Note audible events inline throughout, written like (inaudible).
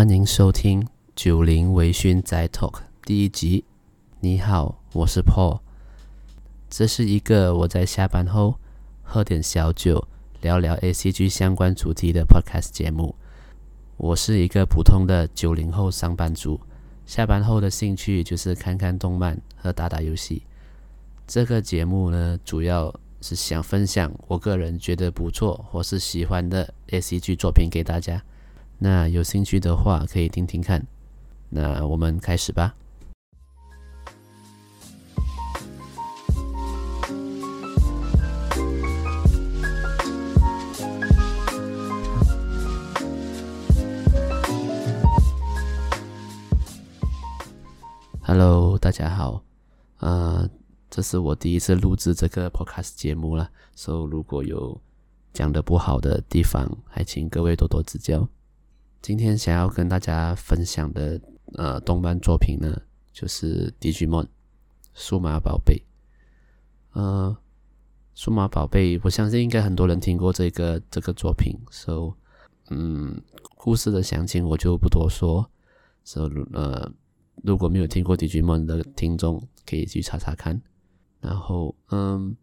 欢迎收听《九零微醺宅 Talk》第一集。你好，我是 Paul。这是一个我在下班后喝点小酒，聊聊 ACG 相关主题的 Podcast 节目。我是一个普通的九零后上班族，下班后的兴趣就是看看动漫和打打游戏。这个节目呢，主要是想分享我个人觉得不错或是喜欢的 ACG 作品给大家。那有兴趣的话，可以听听看。那我们开始吧。Hello，大家好。呃，这是我第一次录制这个 Podcast 节目了，所以如果有讲的不好的地方，还请各位多多指教。今天想要跟大家分享的呃动漫作品呢，就是《Digimon》数码宝贝。呃，数码宝贝，我相信应该很多人听过这个这个作品，so 嗯，故事的详情我就不多说。so 呃，如果没有听过《Digimon》的听众，可以去查查看。然后嗯，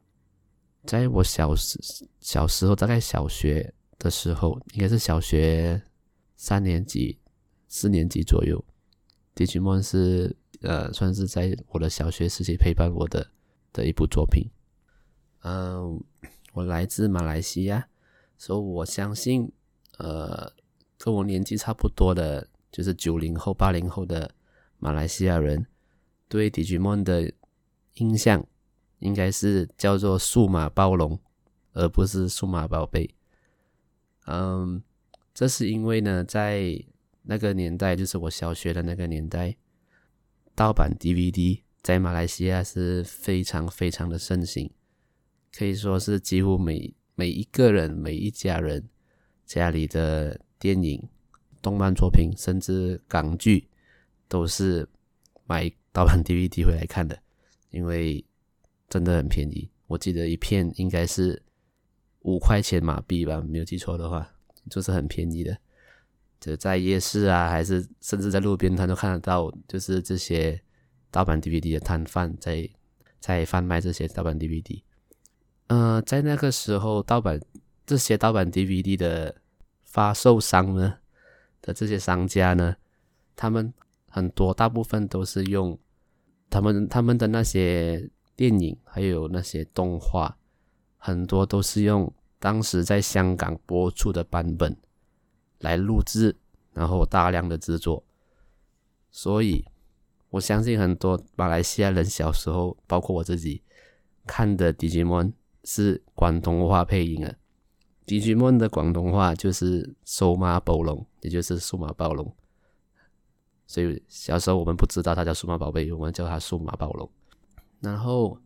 在我小时小时候，大概小学的时候，应该是小学。三年级、四年级左右，Digimon 是呃，算是在我的小学时期陪伴我的的一部作品。嗯、我来自马来西亚，所以我相信，呃，跟我年纪差不多的，就是九零后、八零后的马来西亚人，对 Digimon 的印象应该是叫做数码暴龙，而不是数码宝贝。嗯。这是因为呢，在那个年代，就是我小学的那个年代，盗版 DVD 在马来西亚是非常非常的盛行，可以说是几乎每每一个人、每一家人家里的电影、动漫作品，甚至港剧，都是买盗版 DVD 回来看的，因为真的很便宜。我记得一片应该是五块钱马币吧，没有记错的话。就是很便宜的，就在夜市啊，还是甚至在路边摊都看得到，就是这些盗版 DVD 的摊贩在在贩卖这些盗版 DVD。呃，在那个时候，盗版这些盗版 DVD 的发售商呢的这些商家呢，他们很多大部分都是用他们他们的那些电影还有那些动画，很多都是用。当时在香港播出的版本来录制，然后大量的制作，所以我相信很多马来西亚人小时候，包括我自己看的 Digimon 是广东话配音的。Digimon 的广东话就是数码暴龙，也就是数码暴龙。所以小时候我们不知道它叫数码宝贝，我们叫它数码暴龙。然后，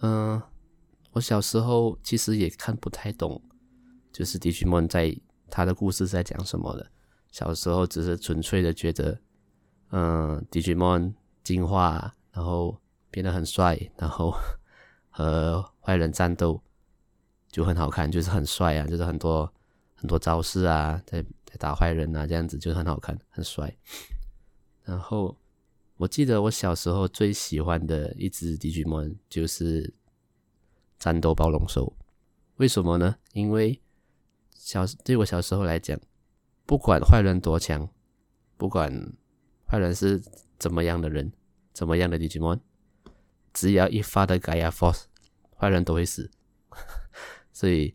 嗯、我小时候其实也看不太懂，就是 Digimon 在他的故事在讲什么的。小时候只是纯粹的觉得，嗯，Digimon 进化，然后变得很帅，然后 (laughs) 和坏人战斗就很好看，就是很帅啊，就是很多很多招式啊，在在打坏人啊，这样子就很好看，很帅。然后我记得我小时候最喜欢的一只 Digimon 就是。战斗暴龙兽，为什么呢？因为小对我小时候来讲，不管坏人多强，不管坏人是怎么样的人，怎么样的 Digimon，只要一发的 Gaia Force，坏人都会死。(laughs) 所以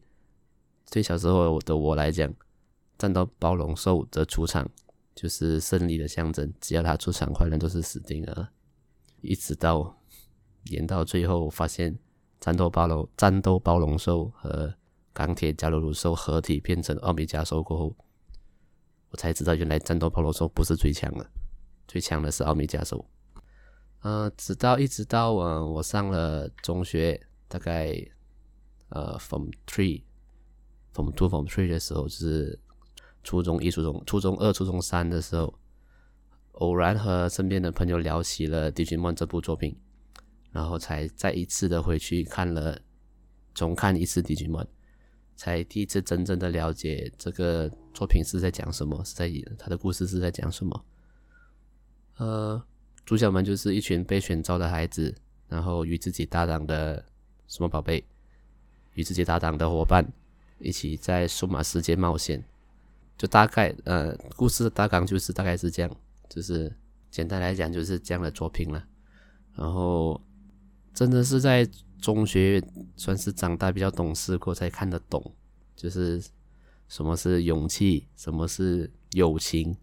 对小时候的我来讲，战斗暴龙兽的出场就是胜利的象征。只要他出场，坏人都是死定了。一直到演到最后，发现。战斗暴龙、战斗暴龙兽和钢铁加鲁鲁兽合体变成奥米加兽过后，我才知道原来战斗暴龙兽不是最强的，最强的是奥米加兽。呃，直到一直到呃我上了中学，大概呃 from Three、from Two、from Three 的时候，就是初中一、初中、初中二、初中三的时候，偶然和身边的朋友聊起了《Digimon》这部作品。然后才再一次的回去看了，重看一次《dj 们》，才第一次真正的了解这个作品是在讲什么，是在演他的故事是在讲什么。呃，主角们就是一群被选召的孩子，然后与自己搭档的什么宝贝，与自己搭档的伙伴一起在数码世界冒险。就大概呃，故事大纲就是大概是这样，就是简单来讲就是这样的作品了。然后真的是在。中学算是长大比较懂事过才看得懂，就是什么是勇气，什么是友情。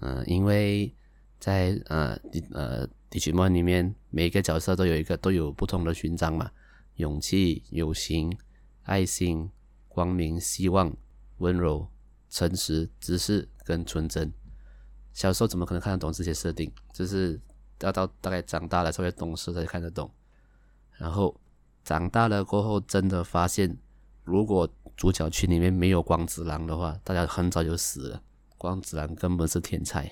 嗯、因为在呃呃 Digimon 里面，每一个角色都有一个都有不同的勋章嘛，勇气、友情、爱心、光明、希望、温柔、诚实、知识跟纯真。小时候怎么可能看得懂这些设定？就是要到大概长大了稍微懂事才看得懂。然后长大了过后，真的发现，如果主角群里面没有光子郎的话，大家很早就死了。光子郎根本是天才，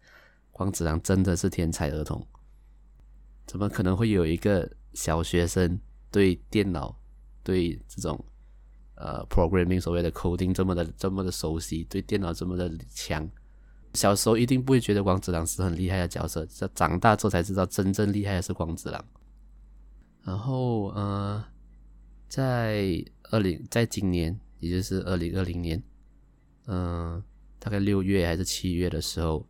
(laughs) 光子郎真的是天才儿童。怎么可能会有一个小学生对电脑、对这种呃 programming 所谓的 coding 这么的这么的熟悉，对电脑这么的强？小时候一定不会觉得光子郎是很厉害的角色，这长大之后才知道，真正厉害的是光子郎。然后，呃，在二零，在今年，也就是二零二零年，嗯、大概六月还是七月的时候，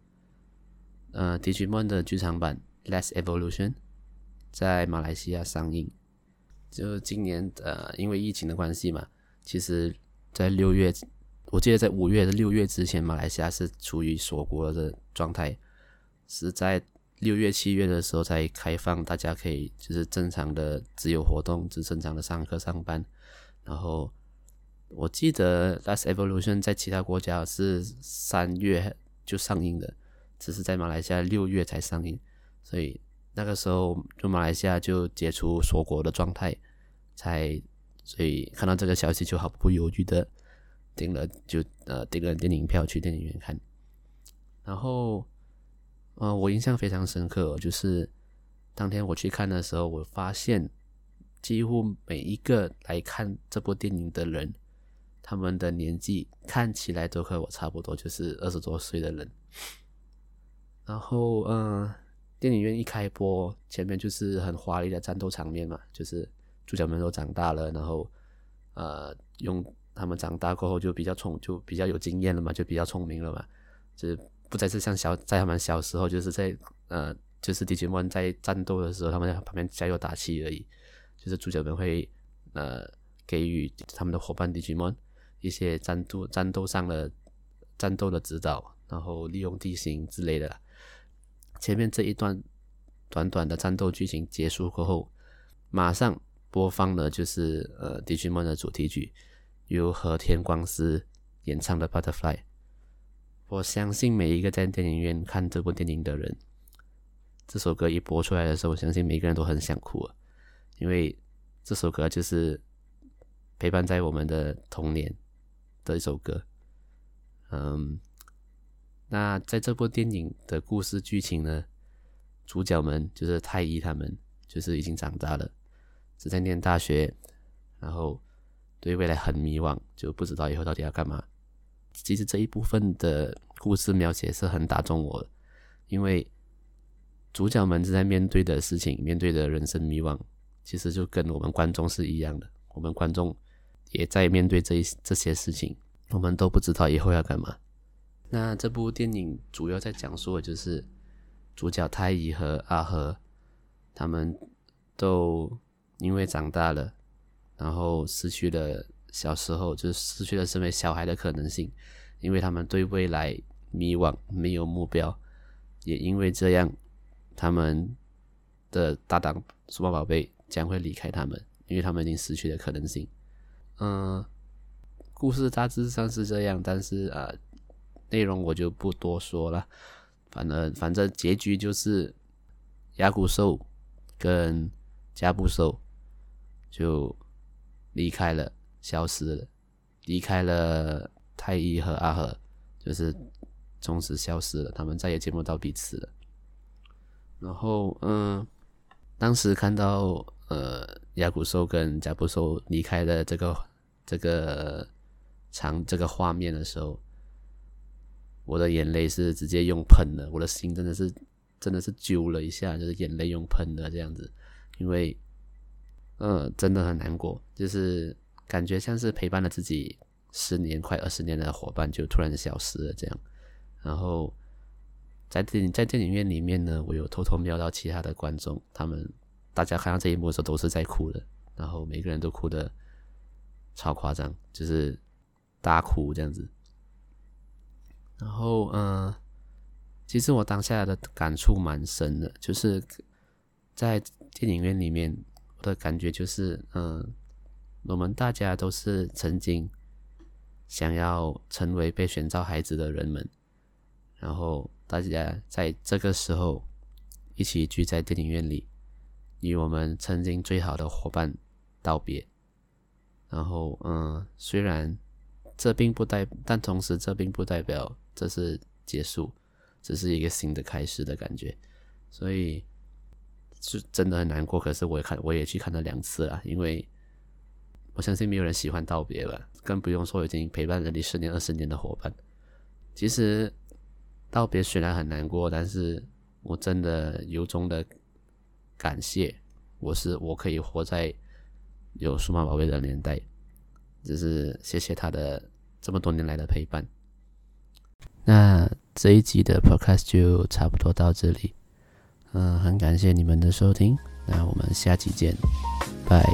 呃，Digimon 的剧场版《Last Evolution》在马来西亚上映。就今年，呃，因为疫情的关系嘛，其实，在六月，我记得在五月的六月之前，马来西亚是处于锁国的状态，是在。六月、七月的时候才开放，大家可以就是正常的自由活动，只正常的上课、上班。然后我记得《Last Evolution》在其他国家是三月就上映的，只是在马来西亚六月才上映。所以那个时候就马来西亚就解除锁国的状态，才所以看到这个消息就毫不犹豫的订了就呃订了电影票去电影院看，然后。呃，我印象非常深刻，就是当天我去看的时候，我发现几乎每一个来看这部电影的人，他们的年纪看起来都和我差不多，就是二十多岁的人。然后，嗯、电影院一开播，前面就是很华丽的战斗场面嘛，就是主角们都长大了，然后，呃，用他们长大过后就比较聪，就比较有经验了嘛，就比较聪明了嘛，就是。不再是像小在他们小时候，就是在呃，就是 Digimon 在战斗的时候，他们在旁边加油打气而已。就是主角们会呃给予他们的伙伴 Digimon 一些战斗战斗上的战斗的指导，然后利用地形之类的。前面这一段短短的战斗剧情结束过后，马上播放的就是呃 Digimon 的主题曲，由和田光司演唱的 Butterfly。我相信每一个在电影院看这部电影的人，这首歌一播出来的时候，我相信每个人都很想哭啊，因为这首歌就是陪伴在我们的童年的一首歌。嗯，那在这部电影的故事剧情呢，主角们就是太一他们，就是已经长大了，是在念大学，然后对未来很迷惘，就不知道以后到底要干嘛。其实这一部分的故事描写是很打中我，因为主角们正在面对的事情，面对的人生迷惘，其实就跟我们观众是一样的。我们观众也在面对这一这些事情，我们都不知道以后要干嘛。那这部电影主要在讲述的就是主角太乙和阿和，他们都因为长大了，然后失去了。小时候就失去了身为小孩的可能性，因为他们对未来迷惘，没有目标，也因为这样，他们的搭档数码宝贝将会离开他们，因为他们已经失去了可能性。嗯，故事大致上是这样，但是啊，内容我就不多说了。反正反正结局就是亚古兽跟加布兽就离开了。消失了，离开了太一和阿和，就是从此消失了，他们再也见不到彼此了。然后，嗯，当时看到呃亚古兽跟加布兽离开的这个这个场这个画面的时候，我的眼泪是直接用喷的，我的心真的是真的是揪了一下，就是眼泪用喷的这样子，因为嗯，真的很难过，就是感觉像是陪伴了自己十年快二十年的伙伴就突然消失了这样，然后在电在电影院里面呢，我有偷偷瞄到其他的观众，他们大家看到这一幕的时候都是在哭的，然后每个人都哭的超夸张，就是大哭这样子。然后，嗯、其实我当下的感触蛮深的，就是在电影院里面，的感觉就是，嗯、我们大家都是曾经想要成为被选召孩子的人们，然后大家在这个时候一起聚在电影院里，与我们曾经最好的伙伴道别。然后，嗯、虽然这并不代，但同时这并不代表。这是结束，这是一个新的开始的感觉，所以是真的很难过。可是我也看，我也去看了两次了，因为我相信没有人喜欢道别吧，更不用说已经陪伴了你十年、二十年的伙伴。其实道别虽然很难过，但是我真的由衷的感谢，我是我可以活在有数码宝贝的年代，只是谢谢他的这么多年来的陪伴。那这一集的 Podcast 就差不多到这里，嗯，很感谢你们的收听，那我们下期见，拜。